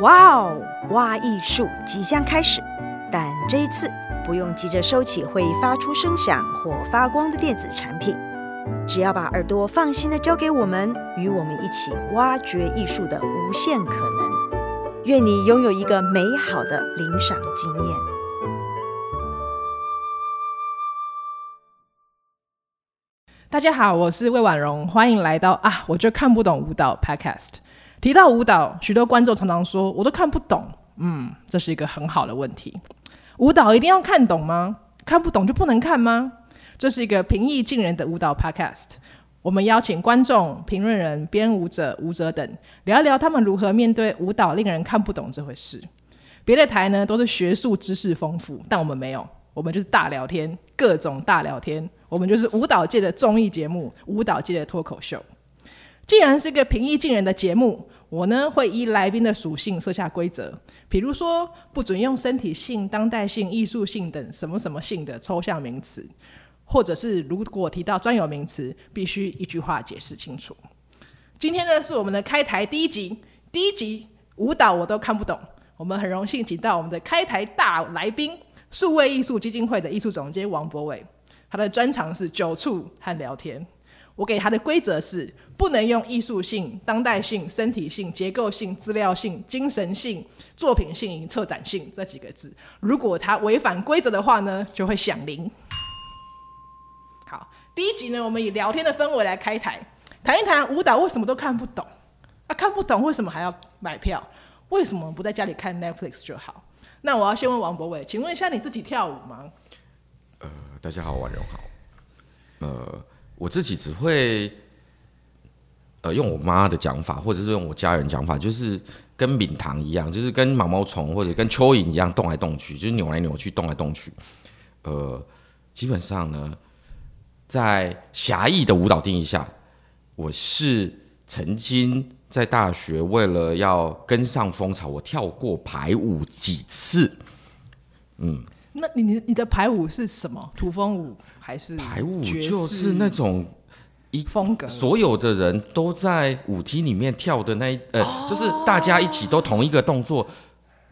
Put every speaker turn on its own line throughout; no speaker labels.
哇哦，挖艺术即将开始，但这一次不用急着收起会发出声响或发光的电子产品，只要把耳朵放心的交给我们，与我们一起挖掘艺术的无限可能。愿你拥有一个美好的领赏经验。
大家好，我是魏婉容，欢迎来到啊，我就看不懂舞蹈 Podcast。提到舞蹈，许多观众常常说，我都看不懂。嗯，这是一个很好的问题。舞蹈一定要看懂吗？看不懂就不能看吗？这是一个平易近人的舞蹈 Podcast。我们邀请观众、评论人、编舞者、舞者等，聊一聊他们如何面对舞蹈令人看不懂这回事。别的台呢，都是学术知识丰富，但我们没有，我们就是大聊天，各种大聊天。我们就是舞蹈界的综艺节目，舞蹈界的脱口秀。既然是个平易近人的节目，我呢会依来宾的属性设下规则，比如说不准用身体性、当代性、艺术性等什么什么性的抽象名词，或者是如果提到专有名词，必须一句话解释清楚。今天呢是我们的开台第一集，第一集舞蹈我都看不懂，我们很荣幸请到我们的开台大来宾，数位艺术基金会的艺术总监王博伟，他的专长是酒促和聊天。我给他的规则是，不能用艺术性、当代性、身体性、结构性、资料性、精神性、作品性、策展性这几个字。如果他违反规则的话呢，就会响铃。好，第一集呢，我们以聊天的氛围来开台，谈一谈舞蹈为什么都看不懂？啊，看不懂为什么还要买票？为什么不在家里看 Netflix 就好？那我要先问王博伟，请问一下你自己跳舞吗？
呃，大家好，婉容好。呃。我自己只会，呃，用我妈的讲法，或者是用我家人讲法，就是跟敏堂一样，就是跟毛毛虫或者跟蚯蚓一样动来动去，就是扭来扭去，动来动去。呃，基本上呢，在狭义的舞蹈定义下，我是曾经在大学为了要跟上风潮，我跳过排舞几次。嗯。
那你你你的排舞是什么？土风舞还是
排舞？就是那种一
风格，
所有的人都在舞厅里面跳的那一呃，哦、就是大家一起都同一个动作。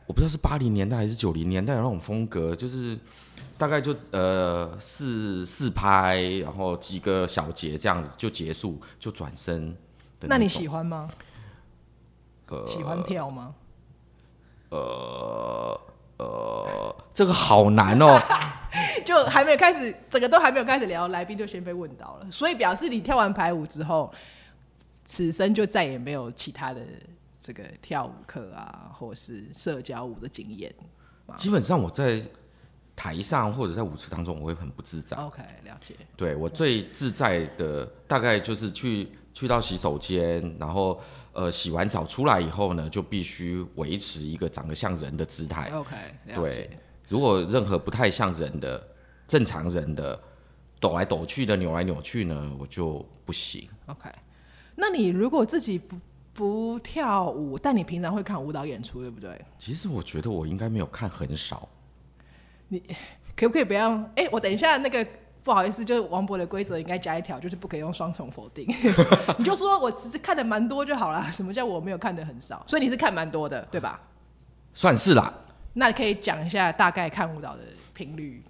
我不知道是八零年代还是九零年代的那种风格，就是大概就呃四四拍，然后几个小节这样子就结束，就转身。
那你喜欢吗？
呃，
喜欢跳吗？
呃。呃，这个好难哦，
就还没有开始，整个都还没有开始聊，来宾就先被问到了，所以表示你跳完排舞之后，此生就再也没有其他的这个跳舞课啊，或是社交舞的经验。
基本上我在台上或者在舞池当中，我会很不自在。
OK，了解。
对，我最自在的大概就是去去到洗手间，然后。呃，洗完澡出来以后呢，就必须维持一个长得像人的姿态。
OK，
对。如果任何不太像人的、正常人的抖来抖去的、扭来扭去呢，我就不行。
OK，那你如果自己不不跳舞，但你平常会看舞蹈演出，对不对？
其实我觉得我应该没有看很少。
你可不可以不要？哎、欸，我等一下那个。不好意思，就是王博的规则应该加一条，就是不可以用双重否定。你就说我只是看的蛮多就好了。什么叫我没有看的很少？所以你是看蛮多的，对吧？
算是啦。
那你可以讲一下大概看舞蹈的频率，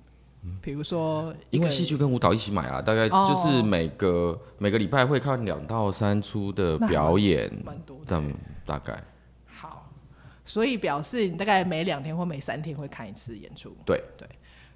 比如说，
因为戏剧跟舞蹈一起买啊，大概就是每个、哦、每个礼拜会看两到三出的表演，
蛮多的，
但大概。
好，所以表示你大概每两天或每三天会看一次演出。
对
对。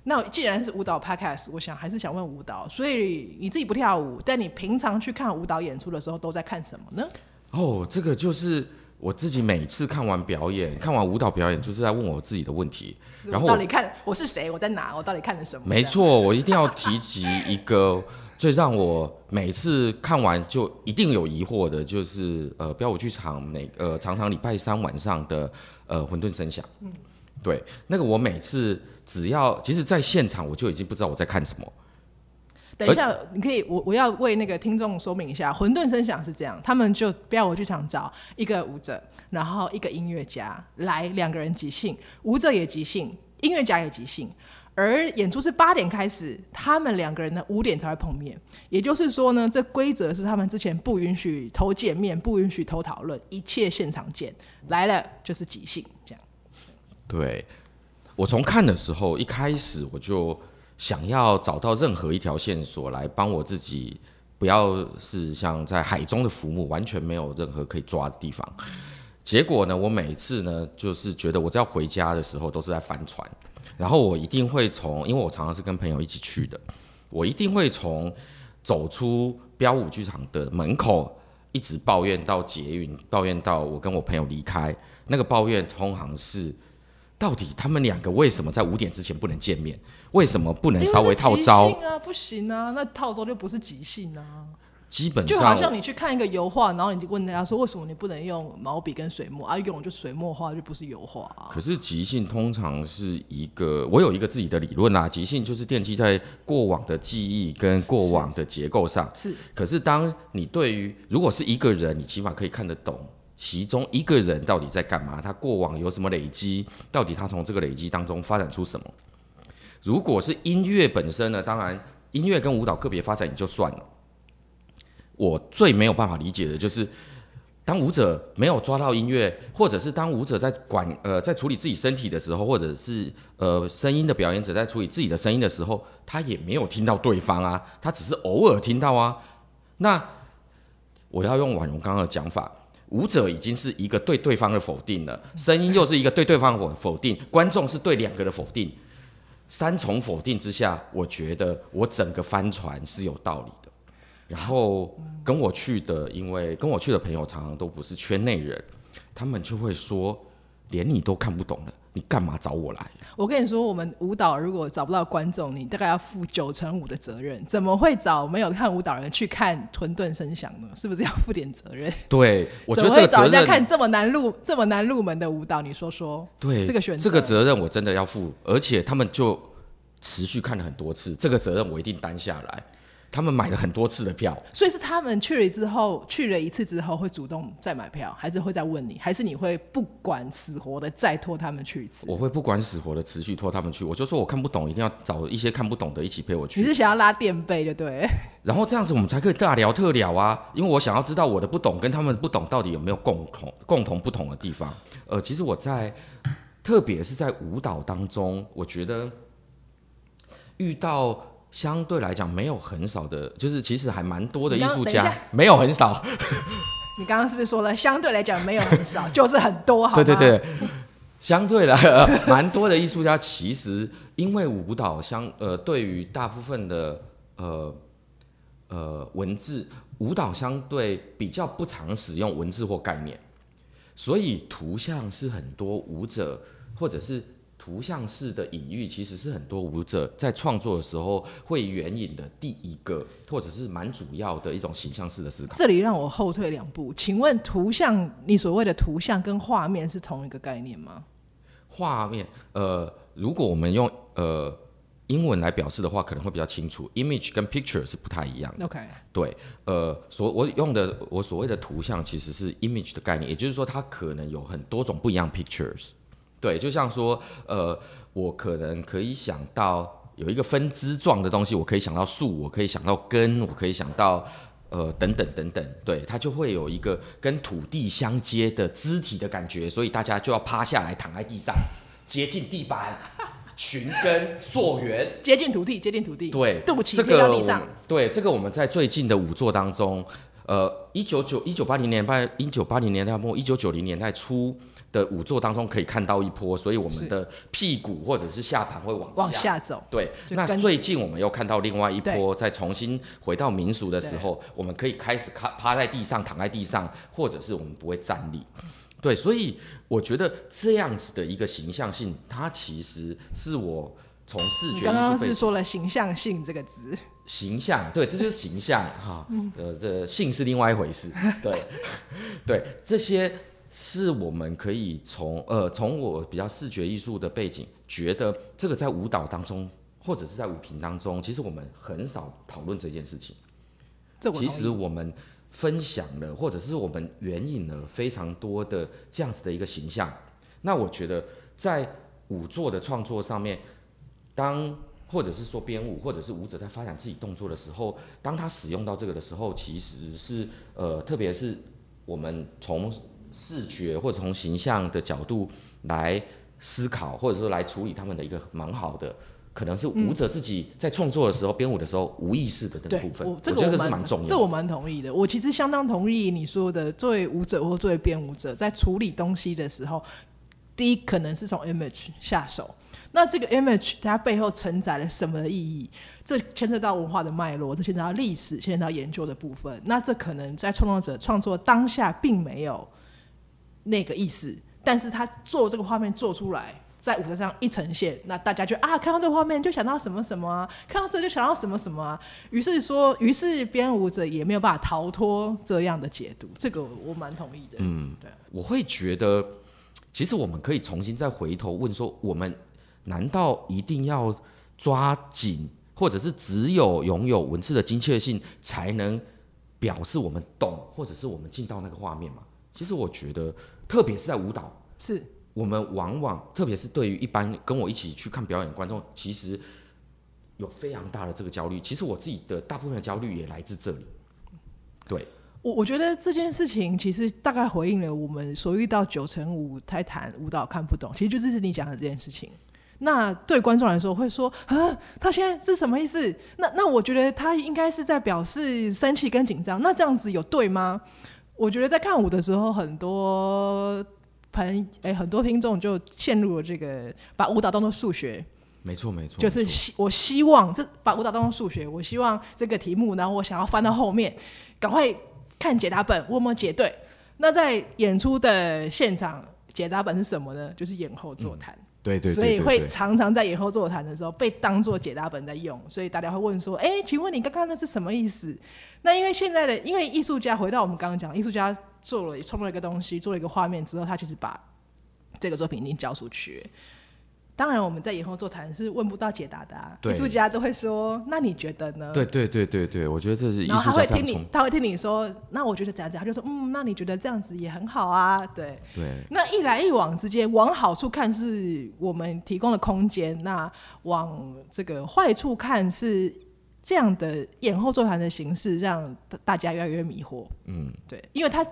那既然是舞蹈 podcast，我想还是想问舞蹈。所以你自己不跳舞，但你平常去看舞蹈演出的时候都在看什么呢？
哦，这个就是我自己每次看完表演、看完舞蹈表演，就是在问我自己的问题。然后
到底看我是谁？我在哪？我到底看了什么？
没错，我一定要提及一个最让我每次看完就一定有疑惑的，就是呃，标舞剧场每呃常常礼拜三晚上的呃混沌声响。嗯，对，那个我每次。只要其实，在现场我就已经不知道我在看什么。
等一下，你可以，我我要为那个听众说明一下，混沌声响是这样，他们就标舞剧场找一个舞者，然后一个音乐家来两个人即兴，舞者也即兴，音乐家也即兴，而演出是八点开始，他们两个人呢五点才会碰面。也就是说呢，这规则是他们之前不允许偷见面，不允许偷讨论，一切现场见。来了就是即兴这样。
对，我从看的时候，一开始我就想要找到任何一条线索来帮我自己，不要是像在海中的浮木，完全没有任何可以抓的地方。结果呢，我每次呢，就是觉得我只要回家的时候都是在翻船。然后我一定会从，因为我常常是跟朋友一起去的，我一定会从走出标舞剧场的门口，一直抱怨到捷运，抱怨到我跟我朋友离开。那个抱怨通常是，到底他们两个为什么在五点之前不能见面？为什么不能稍微套招？
啊，不行啊，那套招就不是即兴啊。
基本上
就好像你去看一个油画，然后你就问人家说，为什么你不能用毛笔跟水墨啊？用就水墨画就不是油画啊。
可是即兴通常是一个，我有一个自己的理论啊。即兴就是奠基在过往的记忆跟过往的结构上。
是。是
可是当你对于如果是一个人，你起码可以看得懂其中一个人到底在干嘛，他过往有什么累积，到底他从这个累积当中发展出什么。如果是音乐本身呢？当然音乐跟舞蹈个别发展也就算了。我最没有办法理解的就是，当舞者没有抓到音乐，或者是当舞者在管呃在处理自己身体的时候，或者是呃声音的表演者在处理自己的声音的时候，他也没有听到对方啊，他只是偶尔听到啊。那我要用婉容刚刚的讲法，舞者已经是一个对对方的否定了，声音又是一个对对方否否定，观众是对两个的否定，三重否定之下，我觉得我整个帆船是有道理。然后跟我去的，因为跟我去的朋友常常都不是圈内人，他们就会说，连你都看不懂了，你干嘛找我来？
我跟你说，我们舞蹈如果找不到观众，你大概要负九成五的责任。怎么会找没有看舞蹈人去看混沌声响呢？是不是要负点责任？
对，我觉得这个责任，
找人家看这么难入这么难入门的舞蹈，你说说？
对，
这个选择，
这个责任我真的要负，而且他们就持续看了很多次，这个责任我一定担下来。他们买了很多次的票，
所以是他们去了之后，去了一次之后会主动再买票，还是会再问你，还是你会不管死活的再拖他们去一次？
我会不管死活的持续拖他们去，我就说我看不懂，一定要找一些看不懂的一起陪我去。
你是想要拉垫背的对？
然后这样子我们才可以大聊特聊啊，因为我想要知道我的不懂跟他们不懂到底有没有共同共同不同的地方。呃，其实我在特别是在舞蹈当中，我觉得遇到。相对来讲，没有很少的，就是其实还蛮多的艺术家，没有很少。
你刚刚是不是说了，相对来讲没有很少，就是很多，好吗？
对对对，相对来蛮多的艺术家，其实因为舞蹈相呃，对于大部分的呃呃文字，舞蹈相对比较不常使用文字或概念，所以图像是很多舞者或者是。图像式的隐喻其实是很多舞者在创作的时候会援引的第一个，或者是蛮主要的一种形象式的思考。
这里让我后退两步，请问图像，你所谓的图像跟画面是同一个概念吗？
画面，呃，如果我们用呃英文来表示的话，可能会比较清楚。Image 跟 Picture 是不太一样的。
OK，
对，呃，所我用的我所谓的图像其实是 Image 的概念，也就是说它可能有很多种不一样 Pictures。对，就像说，呃，我可能可以想到有一个分支状的东西，我可以想到树，我可以想到根，我可以想到，呃，等等等等，对，它就会有一个跟土地相接的肢体的感觉，所以大家就要趴下来躺在地上，接近地板，寻根溯源，
接近土地，接近土地，
对，
肚脐贴到地上，
对，这个我们在最近的五座当中，呃，一九九一九八零年代，一九八零年代末，一九九零年代初。的五座当中可以看到一波，所以我们的屁股或者是下盘会往下
往下走。
对，那最近我们又看到另外一波，再重新回到民俗的时候，我们可以开始趴趴在地上，躺在地上，或者是我们不会站立。对，所以我觉得这样子的一个形象性，它其实是我从视觉。刚刚
是说了形象性这个词。
形象，对，这就是形象哈。呃，这性是另外一回事。对，对，这些。是我们可以从呃从我比较视觉艺术的背景，觉得这个在舞蹈当中或者是在舞评当中，其实我们很少讨论这件事情。其实我们分享了，或者是我们援引了非常多的这样子的一个形象。那我觉得在舞作的创作上面，当或者是说编舞，或者是舞者在发展自己动作的时候，当他使用到这个的时候，其实是呃，特别是我们从视觉或者从形象的角度来思考，或者说来处理他们的一个蛮好的，可能是舞者自己在创作的时候、编、嗯、舞的时候无意识的那个部分。我，这个、我，我觉得是蛮重要的。
这我蛮同意的。我其实相当同意你说的，作为舞者或作为编舞者，在处理东西的时候，第一可能是从 image 下手。那这个 image 它背后承载了什么意义？这牵涉到文化的脉络，这牵涉到历史，牵涉到研究的部分。那这可能在创作者创作当下并没有那个意思，但是他做这个画面做出来，在舞台上一呈现，那大家就啊，看到这个画面就想到什么什么啊，看到这就想到什么什么啊。于是说，于是编舞者也没有办法逃脱这样的解读。这个我蛮同意的。
嗯，对，我会觉得，其实我们可以重新再回头问说，我们。难道一定要抓紧，或者是只有拥有文字的精确性，才能表示我们懂，或者是我们进到那个画面吗？其实我觉得，特别是在舞蹈，
是
我们往往，特别是对于一般跟我一起去看表演的观众，其实有非常大的这个焦虑。其实我自己的大部分的焦虑也来自这里。对，
我我觉得这件事情其实大概回应了我们所遇到九成五在谈舞蹈看不懂，其实就是你讲的这件事情。那对观众来说会说啊，他现在是什么意思？那那我觉得他应该是在表示生气跟紧张。那这样子有对吗？我觉得在看舞的时候，很多朋哎、欸，很多听众就陷入了这个把舞蹈当做数学。
没错没错，
就是希我希望这把舞蹈当做数学，我希望这个题目，然后我想要翻到后面，赶快看解答本，我有没有解对？那在演出的现场，解答本是什么呢？就是演后座谈。嗯
对对，对，
所以会常常在演后座谈的时候被当做解答本在用，所以大家会问说：“哎、欸，请问你刚刚那是什么意思？”那因为现在的，因为艺术家回到我们刚刚讲，艺术家做了创作一个东西，做了一个画面之后，他其实把这个作品已经交出去。当然，我们在演后座谈是问不到解答的、啊，艺术家都会说：“那你觉得呢？”
对对对对对，我觉得这是艺术家。
然后他会听你，他会听你说：“那我觉得怎样怎样。”他就说：“嗯，那你觉得这样子也很好啊。”对
对。
那一来一往之间，往好处看是我们提供了空间，那往这个坏处看是这样的演后座谈的形式让大家越来越迷惑。嗯，对，因为他。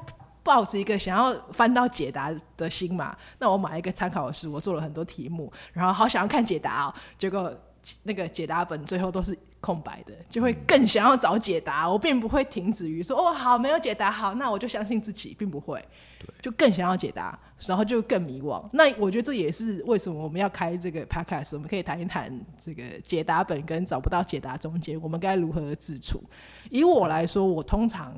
抱着一个想要翻到解答的心嘛，那我买了一个参考书，我做了很多题目，然后好想要看解答哦，结果那个解答本最后都是空白的，就会更想要找解答。我并不会停止于说哦好，没有解答好，那我就相信自己，并不会，就更想要解答，然后就更迷惘。那我觉得这也是为什么我们要开这个 podcast，我们可以谈一谈这个解答本跟找不到解答中间，我们该如何自处。以我来说，我通常。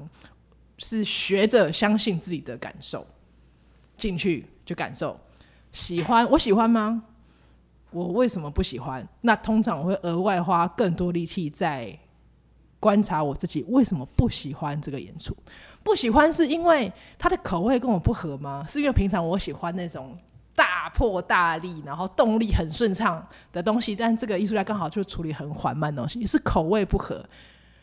是学着相信自己的感受，进去就感受，喜欢我喜欢吗？我为什么不喜欢？那通常我会额外花更多力气在观察我自己为什么不喜欢这个演出。不喜欢是因为他的口味跟我不合吗？是因为平常我喜欢那种大破大立，然后动力很顺畅的东西，但这个艺术家刚好就处理很缓慢的东西，是口味不合。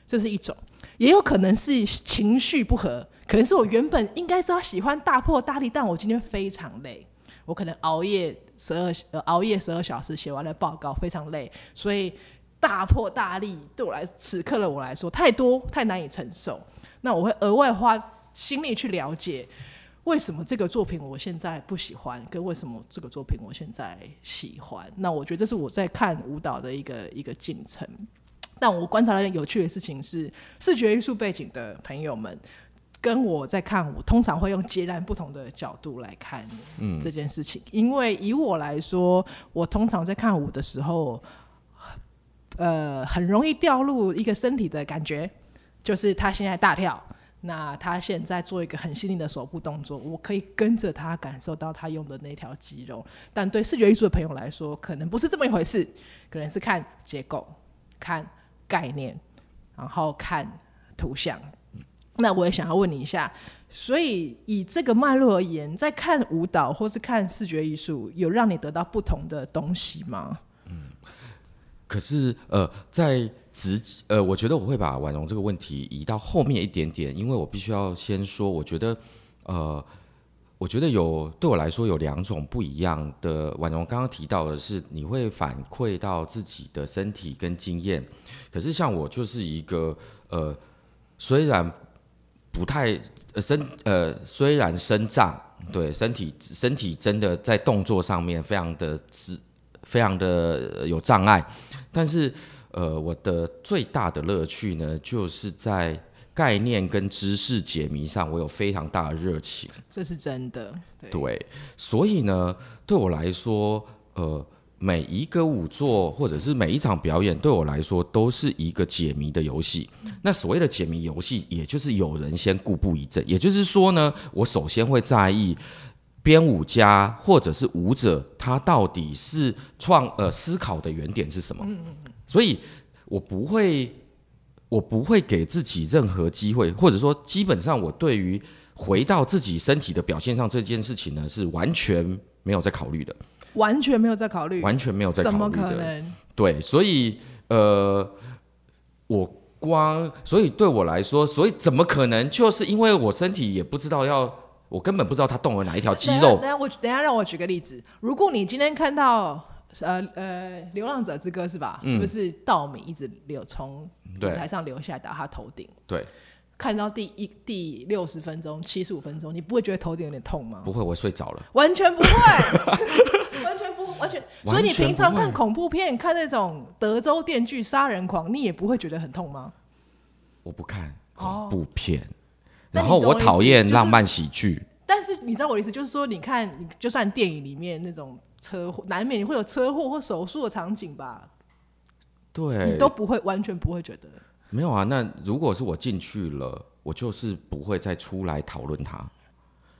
这是一种，也有可能是情绪不合，可能是我原本应该是要喜欢大破大立，但我今天非常累，我可能熬夜十二熬夜十二小时写完了报告，非常累，所以大破大立对我来此刻的我来说太多太难以承受，那我会额外花心力去了解为什么这个作品我现在不喜欢，跟为什么这个作品我现在喜欢，那我觉得这是我在看舞蹈的一个一个进程。但我观察到有趣的事情是，视觉艺术背景的朋友们跟我在看我，通常会用截然不同的角度来看这件事情。嗯、因为以我来说，我通常在看舞的时候，呃，很容易掉入一个身体的感觉，就是他现在大跳，那他现在做一个很细腻的手部动作，我可以跟着他感受到他用的那条肌肉。但对视觉艺术的朋友来说，可能不是这么一回事，可能是看结构，看。概念，然后看图像。那我也想要问你一下，所以以这个脉络而言，在看舞蹈或是看视觉艺术，有让你得到不同的东西吗？
嗯，可是呃，在直呃，我觉得我会把婉容这个问题移到后面一点点，因为我必须要先说，我觉得呃，我觉得有对我来说有两种不一样的。婉容刚刚提到的是，你会反馈到自己的身体跟经验。可是像我就是一个呃，虽然不太呃身呃虽然身障，对身体身体真的在动作上面非常的非常的有障碍，但是呃我的最大的乐趣呢，就是在。概念跟知识解谜上，我有非常大的热情，
这是真的。对，
对，所以呢，对我来说，呃，每一个舞作或者是每一场表演，对我来说都是一个解谜的游戏。嗯。那所谓的解谜游戏，也就是有人先故布疑阵，也就是说呢，我首先会在意编舞家或者是舞者，他到底是创呃思考的原点是什么。嗯嗯嗯。所以我不会。我不会给自己任何机会，或者说，基本上我对于回到自己身体的表现上这件事情呢，是完全没有在考虑的。
完全没有在考虑，
完全没有在考虑。
怎么可能？
对，所以呃，我光，所以对我来说，所以怎么可能？就是因为我身体也不知道要，我根本不知道它动了哪一条肌肉。
等下我，等下让我举个例子，如果你今天看到。呃呃，流浪者之歌是吧？嗯、是不是稻米一直流从舞台上留下来打他头顶？
对，
看到第一第六十分钟、七十五分钟，你不会觉得头顶有点痛吗？
不会，我睡着了。
完全不会，完全不，完全。所以你平常看恐怖片，看那种德州电锯杀人狂，你也不会觉得很痛吗？
我不看恐怖片，哦、然后我讨厌浪漫喜剧、就是。
但是你知道我的意思，就是说，你看，你就算电影里面那种。车祸难免你会有车祸或手术的场景吧？
对，
你都不会完全不会觉得。
没有啊，那如果是我进去了，我就是不会再出来讨论它，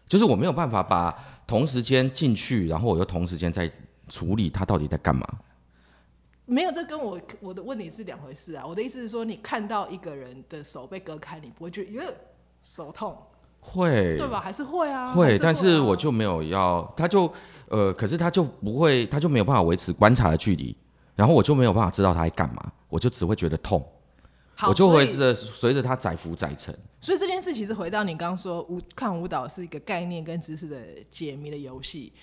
就是我没有办法把同时间进去，然后我又同时间在处理它到底在干嘛。
没有，这跟我我的问题是两回事啊。我的意思是说，你看到一个人的手被割开，你不会觉得呃手痛？
会，
对吧？还是会啊？会，
但是我就没有要，他就呃，可是他就不会，他就没有办法维持观察的距离，然后我就没有办法知道他在干嘛，我就只会觉得痛，我就会随随着他载浮载沉。
所以这件事其实回到你刚刚说舞看舞蹈是一个概念跟知识的解谜的游戏，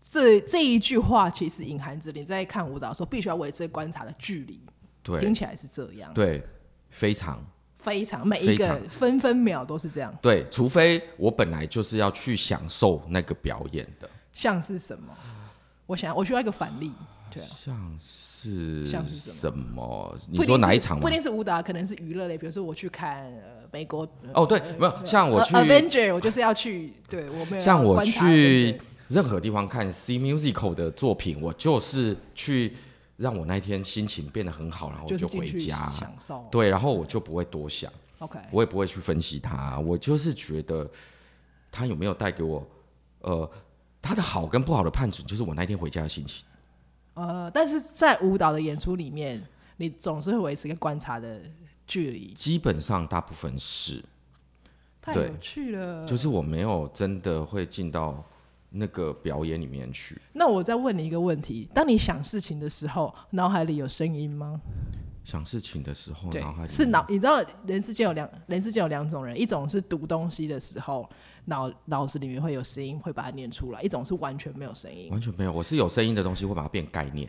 这这一句话其实隐含着你在看舞蹈的时候必须要维持观察的距离。
对，
听起来是这样。
对，非常。
非常每一个分分秒都是这样。
对，除非我本来就是要去享受那个表演的。
像是什么？我想我需要一个反例。对啊。
像是
像是什么？
你说哪一场吗？
不一定是舞蹈，可能是娱乐类。比如说我去看呃美国。
哦，对，没有像我去
Avenger，我就是要去。对，我没有。
像我去任何地方看 C Musical 的作品，我就是去。让我那一天心情变得很好，然后我就回家享受。对，然后我就不会多想
，OK，
我也不会去分析它。我就是觉得他有没有带给我，呃，他的好跟不好的判准，就是我那天回家的心情。
呃，但是在舞蹈的演出里面，你总是会维持一个观察的距离。
基本上大部分是，
太有趣了。
就是我没有真的会进到。那个表演里面去。
那我再问你一个问题：当你想事情的时候，脑海里有声音吗？
想事情的时候，脑海
是脑。你知道人世间有两人世间有两种人，一种是读东西的时候，脑脑子里面会有声音，会把它念出来；一种是完全没有声音，
完全没有。我是有声音的东西，会把它变概念。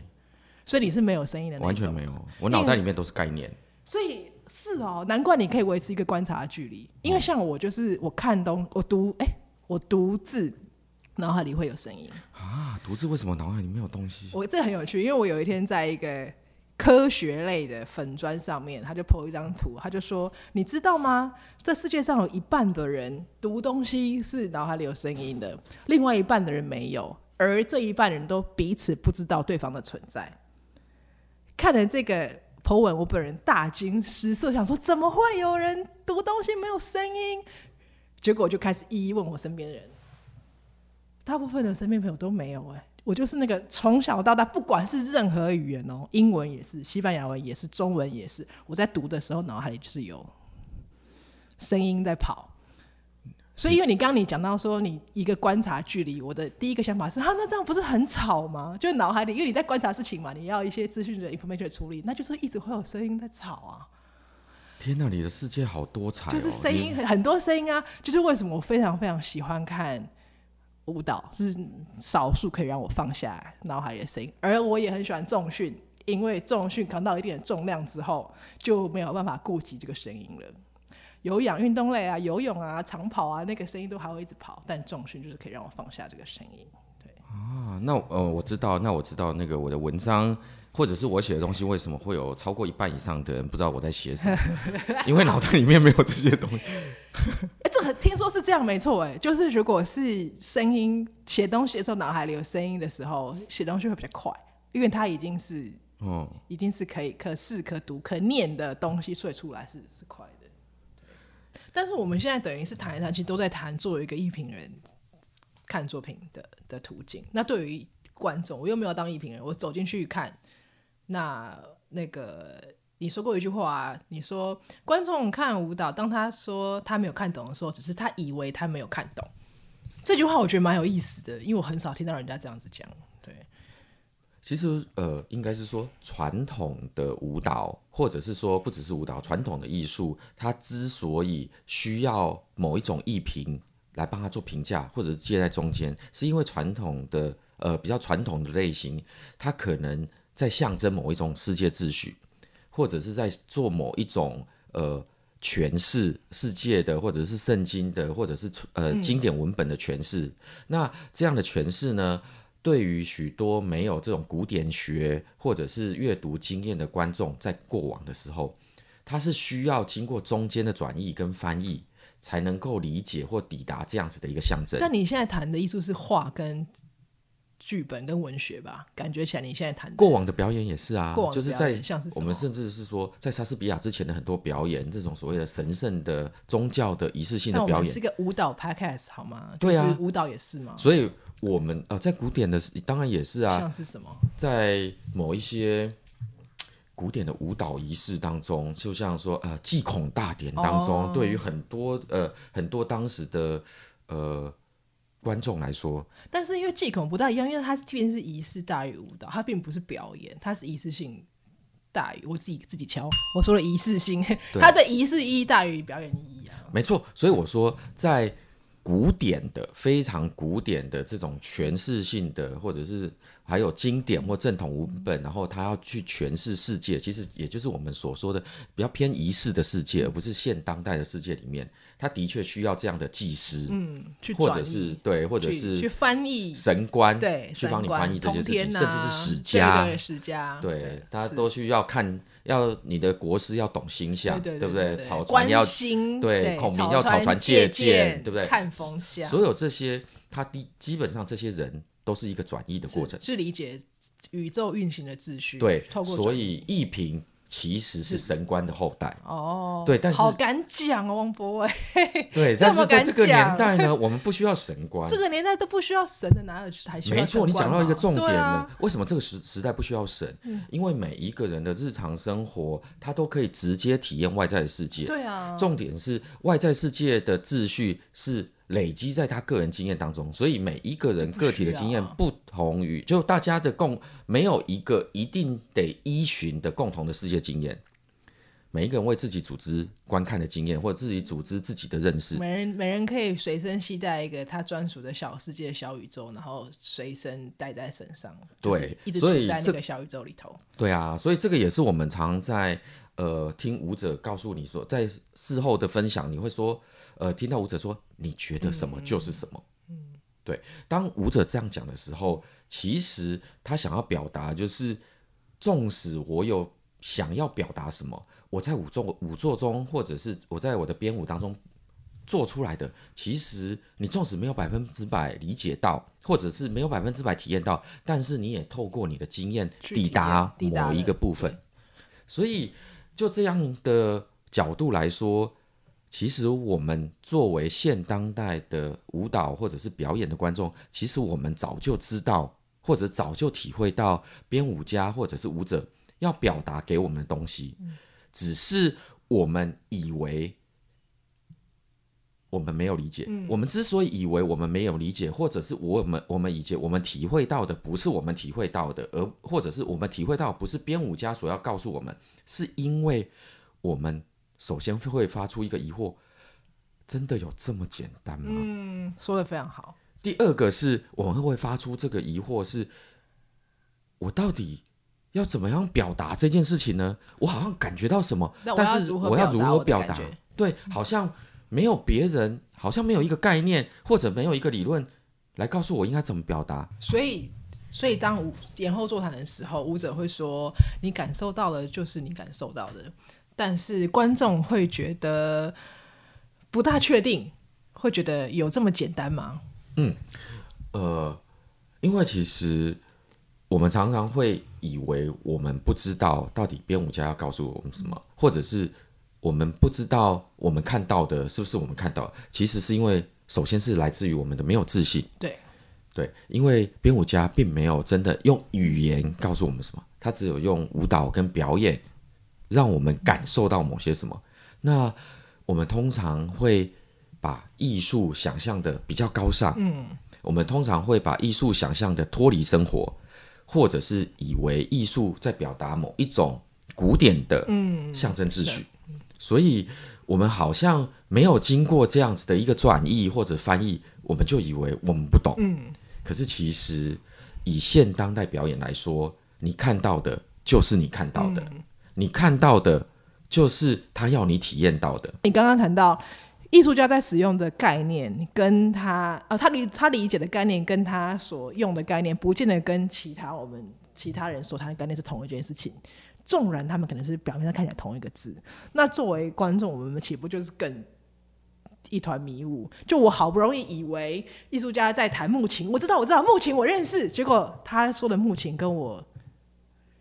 所以你是没有声音的那种，
完全没有。我脑袋里面都是概念。
所以是哦，难怪你可以维持一个观察的距离。因为像我，就是我看东，我读，哎、欸，我读字。脑海里会有声音
啊！独自为什么脑海里没有东西？
我这很有趣，因为我有一天在一个科学类的粉砖上面，他就 po 一张图，他就说：“你知道吗？这世界上有一半的人读东西是脑海里有声音的，另外一半的人没有，而这一半人都彼此不知道对方的存在。”看了这个 po 文，我本人大惊失色，想说：“怎么会有人读东西没有声音？”结果就开始一一问我身边的人。大部分的身边朋友都没有哎、我就是那个从小到大，不管是任何语言哦、喔，英文也是，西班牙文也是，中文也是，我在读的时候脑海里就是有声音在跑。所以，因为你刚刚你讲到说你一个观察距离，我的第一个想法是啊，那这样不是很吵吗？就脑海里，因为你在观察事情嘛，你要一些资讯的 information 处理，那就是一直会有声音在吵啊。
天哪，你的世界好多彩、喔，
就是声音很很多声音啊，就是为什么我非常非常喜欢看。舞蹈是少数可以让我放下脑海里的声音，而我也很喜欢重训，因为重训扛到一定的重量之后，就没有办法顾及这个声音了。有氧运动类啊，游泳啊，长跑啊，那个声音都还会一直跑，但重训就是可以让我放下这个声音。对
啊，那呃，我知道，那我知道那个我的文章或者是我写的东西，为什么会有超过一半以上的人不知道我在写什么？因为脑袋里面没有这些东西。
哎，这个听说是这样，没错。哎，就是如果是声音写东西的时候，脑海里有声音的时候，写东西会比较快，因为它已经是嗯，已经是可以可视、可读、可念的东西，所以出来是是快的。但是我们现在等于是谈来谈去都在谈作为一个艺评人看作品的的途径。那对于观众，我又没有当艺评人，我走进去看，那那个你说过一句话啊，你说观众看舞蹈，当他说他没有看懂的时候，只是他以为他没有看懂。这句话我觉得蛮有意思的，因为我很少听到人家这样子讲。
对其实，呃，应该是说传统的舞蹈，或者是说不只是舞蹈，传统的艺术，它之所以需要某一种艺评来帮他做评价，或者是介在中间，是因为传统的，呃，比较传统的类型，它可能在象征某一种世界秩序，或者是在做某一种呃诠释世界的，或者是圣经的，或者是呃经典文本的诠释。嗯、那这样的诠释呢，对于许多没有这种古典学或者是阅读经验的观众，在过往的时候，他是需要经过中间的转译跟翻译，才能够理解或抵达这样子的一个象征。
但你现在谈的艺术是画跟剧本跟文学吧？感觉起来你现在谈
过往的表演也是啊，就是在
像是
我们甚至是说，在莎士比亚之前的很多表演，这种所谓的神圣的宗教的仪式性的表演，
是个舞蹈 podcast 好吗？
对啊，
就是舞蹈也是嘛？
所以。我们呃，在古典的当然也是啊，
像是什么，
在某一些古典的舞蹈仪式当中，就像说呃祭孔大典当中，哦、对于很多呃很多当时的呃观众来说，但
是因为祭孔不大一样，因为它是毕竟是仪式大于舞蹈，它并不是表演，它是仪式性大于我自己自己敲，我说了仪式性，它的仪式意义大于表演意义啊，
没错，所以我说在。古典的非常古典的这种诠释性的，或者是还有经典或正统文本，然后他要去诠释世界，其实也就是我们所说的比较偏仪式的世界，而不是现当代的世界里面。他的确需要这样的技师，
嗯，去
或者是对，或者是
去翻译
神官，
对，
去帮你翻译这些事情，
啊、
甚至是史家，
对，对，史家，
对，大家都需要看，要你的国师要懂星象，对，不对？草船要对，孔明要草船借箭，对不对？
看风向，
所有这些，他第基本上这些人都是一个转移的过程，
是，是理解宇宙运行的秩序，
对，所以艺评。其实是神官的后代
哦，
对，但是
好敢讲哦，王博伟。
对，但是在这个年代呢，我们不需要神官。
这个年代都不需要神的，哪有才需要？
没错，你讲到一个重点了。啊、为什么这个时时代不需要神？嗯、因为每一个人的日常生活，他都可以直接体验外在的世界。
对啊，
重点是外在世界的秩序是。累积在他个人经验当中，所以每一个人个体的经验不同于，就大家的共没有一个一定得依循的共同的世界经验。每一个人为自己组织观看的经验，或者自己组织自己的认识。
每人每人可以随身携带一个他专属的小世界、小宇宙，然后随身带在身上。
对，
一直存在那个小宇宙里头。
对啊，所以这个也是我们常在呃听舞者告诉你说，在事后的分享，你会说。呃，听到舞者说“你觉得什么就是什么”，嗯，对。当舞者这样讲的时候，其实他想要表达就是，纵使我有想要表达什么，我在舞中舞作中，或者是我在我的编舞当中做出来的，其实你纵使没有百分之百理解到，或者是没有百分之百体验到，但是你也透过你的经验抵达某一个部分。所以，就这样的角度来说。其实我们作为现当代的舞蹈或者是表演的观众，其实我们早就知道，或者早就体会到编舞家或者是舞者要表达给我们的东西，只是我们以为我们没有理解。我们之所以以为我们没有理解，或者是我们我们以前我们体会到的不是我们体会到的，而或者是我们体会到不是编舞家所要告诉我们，是因为我们。首先会发出一个疑惑：真的有这么简单吗？
嗯，说的非常好。
第二个是我们会发出这个疑惑是，我到底要怎么样表达这件事情呢？我好像感觉到什么，但是我要如何表达？对，好像没有别人，好像没有一个概念或者没有一个理论来告诉我应该怎么表达。
所以，所以当延后座谈的时候，舞者会说：“你感受到的，就是你感受到的。”但是观众会觉得不大确定，会觉得有这么简单吗？
嗯，呃，因为其实。我们常常会以为我们不知道到底编舞家要告诉我们什么，或者是我们不知道我们看到的是不是我们看到。其实是因为首先是来自于我们的没有自信。
对，
对，因为编舞家并没有真的用语言告诉我们什么，他只有用舞蹈跟表演让我们感受到某些什么。那我们通常会把艺术想象的比较高尚，嗯，我们通常会把艺术想象的脱离生活。或者是以为艺术在表达某一种古典的象征秩序，嗯、所以我们好像没有经过这样子的一个转译或者翻译，我们就以为我们不懂。嗯、可是其实以现当代表演来说，你看到的就是你看到的，嗯、你看到的就是他要你体验到的。
你刚刚谈到。艺术家在使用的概念，跟他呃，他理他理解的概念，跟他所用的概念，不见得跟其他我们其他人所谈的概念是同一件事情。纵然他们可能是表面上看起来同一个字，那作为观众，我们岂不就是更一团迷雾？就我好不容易以为艺术家在谈木琴，我知道，我知道木琴我认识，结果他说的木琴跟我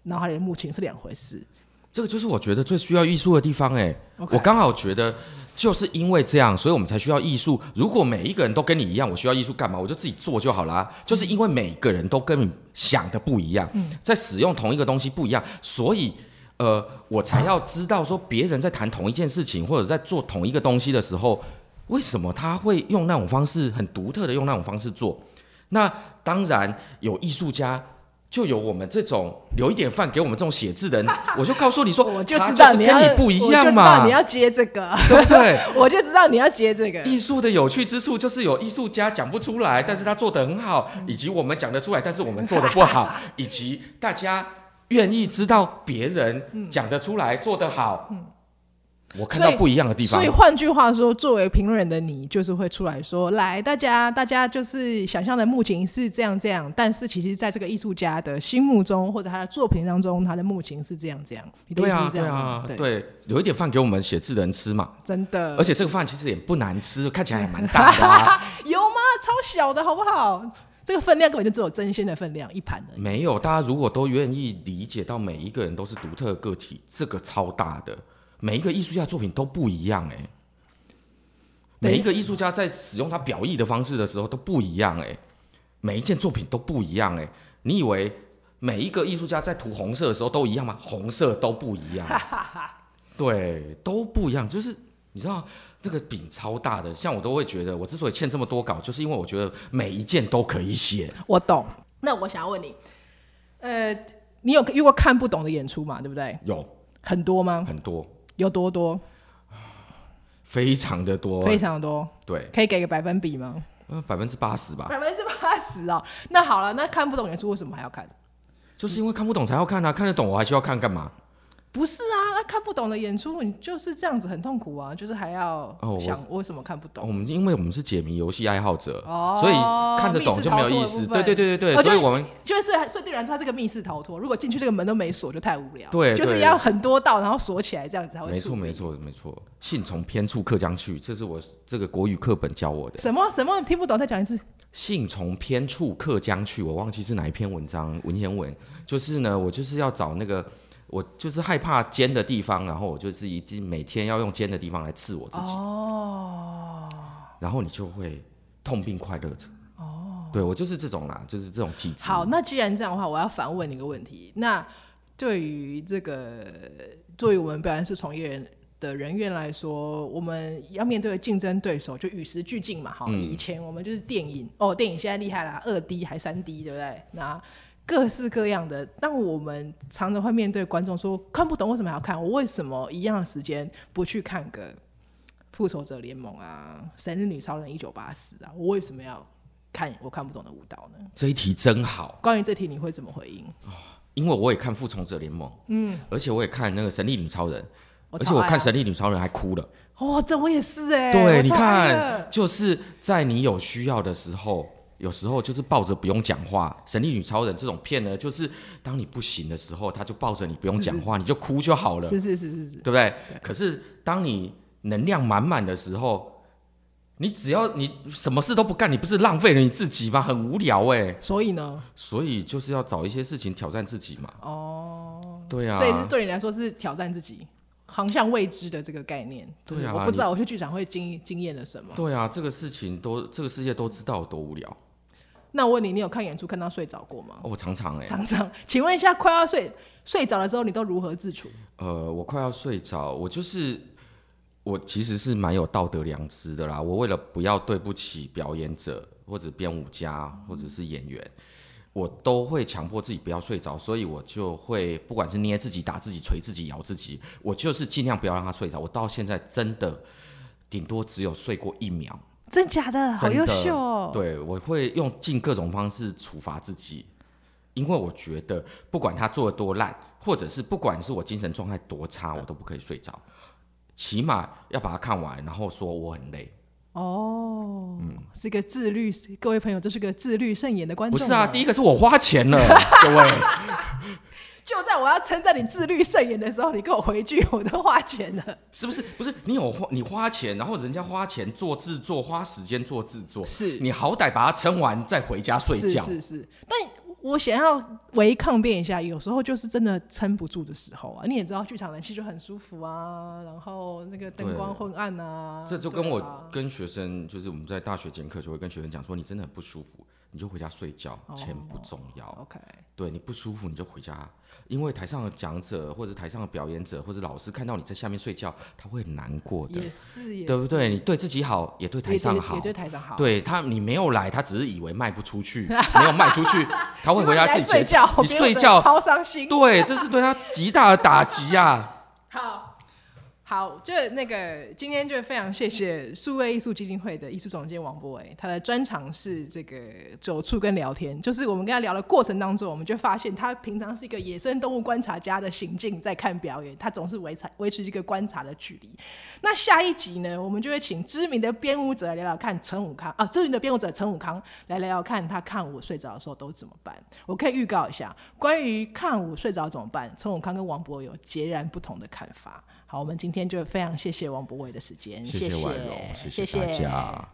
脑海里的木琴是两回事。
这个就是我觉得最需要艺术的地方，哎我刚好觉得。就是因为这样，所以我们才需要艺术。如果每一个人都跟你一样，我需要艺术干嘛？我就自己做就好啦。就是因为每个人都跟你想的不一样，在使用同一个东西不一样，所以呃，我才要知道说别人在谈同一件事情或者在做同一个东西的时候，为什么他会用那种方式很独特的用那种方式做？那当然有艺术家。就有我们这种留一点饭给我们这种写字的人，我就告诉你说，
我就知道你跟
你不一样嘛，
你要接这个，
对不对？
我就知道你要接这个。
艺术的有趣之处就是有艺术家讲不出来，但是他做的很好，以及我们讲得出来，但是我们做的不好，以及大家愿意知道别人讲得出来做得好。我看到不一样的地方，
所以换句话说，作为评论人的你，就是会出来说：“来，大家，大家就是想象的木琴是这样这样，但是其实在这个艺术家的心目中，或者他的作品当中，他的木琴是这样这样。”
对啊，对啊，对，对，留一点饭给我们写字的人吃嘛，
真的。
而且这个饭其实也不难吃，看起来也蛮大的啊。
有吗？超小的，好不好？这个分量根本就只有真心的分量，一盘的。
没有，大家如果都愿意理解到每一个人都是独特的个体，这个超大的。每一个艺术家的作品都不一样哎、欸，每一个艺术家在使用他表意的方式的时候都不一样哎、欸，每一件作品都不一样哎、欸。你以为每一个艺术家在涂红色的时候都一样吗？红色都不一样，对，都不一样。就是你知道这个饼超大的，像我都会觉得，我之所以欠这么多稿，就是因为我觉得每一件都可以写。
我懂。那我想要问你，呃，你有遇过看不懂的演出嘛？对不对？
有
很多吗？
很多。
有多多？
非常的多，
非常的多。
对，
可以给个百分比吗？
嗯，百分之八十吧。
百分之八十哦。那好了，那看不懂演出为什么还要看？
就是因为看不懂才要看啊！看得懂我还需要看干嘛？
不是啊，那看不懂的演出，你就是这样子很痛苦啊，就是还要想为什么看不懂。哦、
我们因为我们是解谜游戏爱好者，哦、所以看得懂就没有意思。对对对对对，哦、所以我们
就是设定人说这个密室逃脱，如果进去这个门都没锁，就太无聊。
对，
就是要很多道，然后锁起来这样子才会。
没错没错没错，信从偏处刻将去，这是我这个国语课本教我的。
什么什么听不懂？再讲一次。
信从偏处刻将去，我忘记是哪一篇文章文言文，就是呢，我就是要找那个。我就是害怕尖的地方，然后我就是一定每天要用尖的地方来刺我自己。哦。然后你就会痛并快乐着。哦。对，我就是这种啦，就是这种体质。
好，那既然这样的话，我要反问你一个问题。那对于这个，作为我们表演艺术从业人的人员来说，我们要面对竞争对手，就与时俱进嘛。哈、嗯，以前我们就是电影哦，电影现在厉害啦，二 D 还三 D，对不对？那各式各样的，但我们常常会面对观众说看不懂，为什么还要看？我为什么一样的时间不去看个复仇者联盟啊、神力女超人一九八四啊？我为什么要看我看不懂的舞蹈呢？
这一题真好。
关于这题，你会怎么回应？
因为我也看《复仇者联盟》，嗯，而且我也看那个《神力女超人》，而且我看《神力女超人》还哭了。
哦，这我也是哎。
对，你看，就是在你有需要的时候，有时候就是抱着不用讲话，《神力女超人》这种片呢，就是当你不行的时候，他就抱着你不用讲话，你就哭就好了。
是是是是是，
对不对？
对
可是当你能量满满的时候。你只要你什么事都不干，你不是浪费了你自己吗？很无聊哎。
所以呢？
所以就是要找一些事情挑战自己嘛。
哦，
对啊。
所以对你来说是挑战自己，航向未知的这个概念。对啊。我不知道我去剧场会经经验了什么。
对啊，这个事情都这个世界都知道有多无聊。
那我问你，你有看演出看到睡着过吗？
哦，我常常哎。
常常。请问一下，快要睡睡着的时候，你都如何自处？
呃，我快要睡着，我就是。我其实是蛮有道德良知的啦。我为了不要对不起表演者或者编舞家或者是演员，我都会强迫自己不要睡着，所以我就会不管是捏自己、打自己、捶自己、咬自己，我就是尽量不要让他睡着。我到现在真的顶多只有睡过一秒。
真假的？好优秀哦！
对，我会用尽各种方式处罚自己，因为我觉得不管他做的多烂，或者是不管是我精神状态多差，我都不可以睡着。起码要把它看完，然后说我很累。
哦，嗯，是一个自律，各位朋友，这是个自律慎言的观众。
不是啊，第一个是我花钱了，各位。
就在我要称赞你自律慎言的时候，你给我回句，我都花钱了，
是不是？不是，你有花，你花钱，然后人家花钱做制作，花时间做制作，
是
你好歹把它撑完再回家睡觉。
是是是，但。我想要微抗辩一下，有时候就是真的撑不住的时候啊。你也知道，剧场人气就很舒服啊，然后那个灯光昏暗啊。
这就跟我跟学生，就是我们在大学讲课，就会跟学生讲说，你真的很不舒服，你就回家睡觉，钱不重要。
Oh, OK，
对，你不舒服你就回家。因为台上的讲者或者台上的表演者或者老师看到你在下面睡觉，他会很难过的。
也是，也是，
对不对？你对自己好，也对台上好，
也对台上好。
对他，你没有来，他只是以为卖不出去，没有卖出去，他会回家自己
睡觉。
你睡觉
超伤心。
对，这是对他极大的打击呀、啊。
好。好，就那个今天就非常谢谢数位艺术基金会的艺术总监王博伟，他的专长是这个走触跟聊天。就是我们跟他聊的过程当中，我们就发现他平常是一个野生动物观察家的行径，在看表演，他总是维持维持一个观察的距离。那下一集呢，我们就会请知名的编舞者来聊聊看陈武康啊，知名的编舞者陈武康来聊聊看他看舞睡着的时候都怎么办。我可以预告一下，关于看舞睡着怎么办，陈武康跟王博有截然不同的看法。好，我们今天就非常谢谢王博伟的
时间，谢谢，谢谢大家。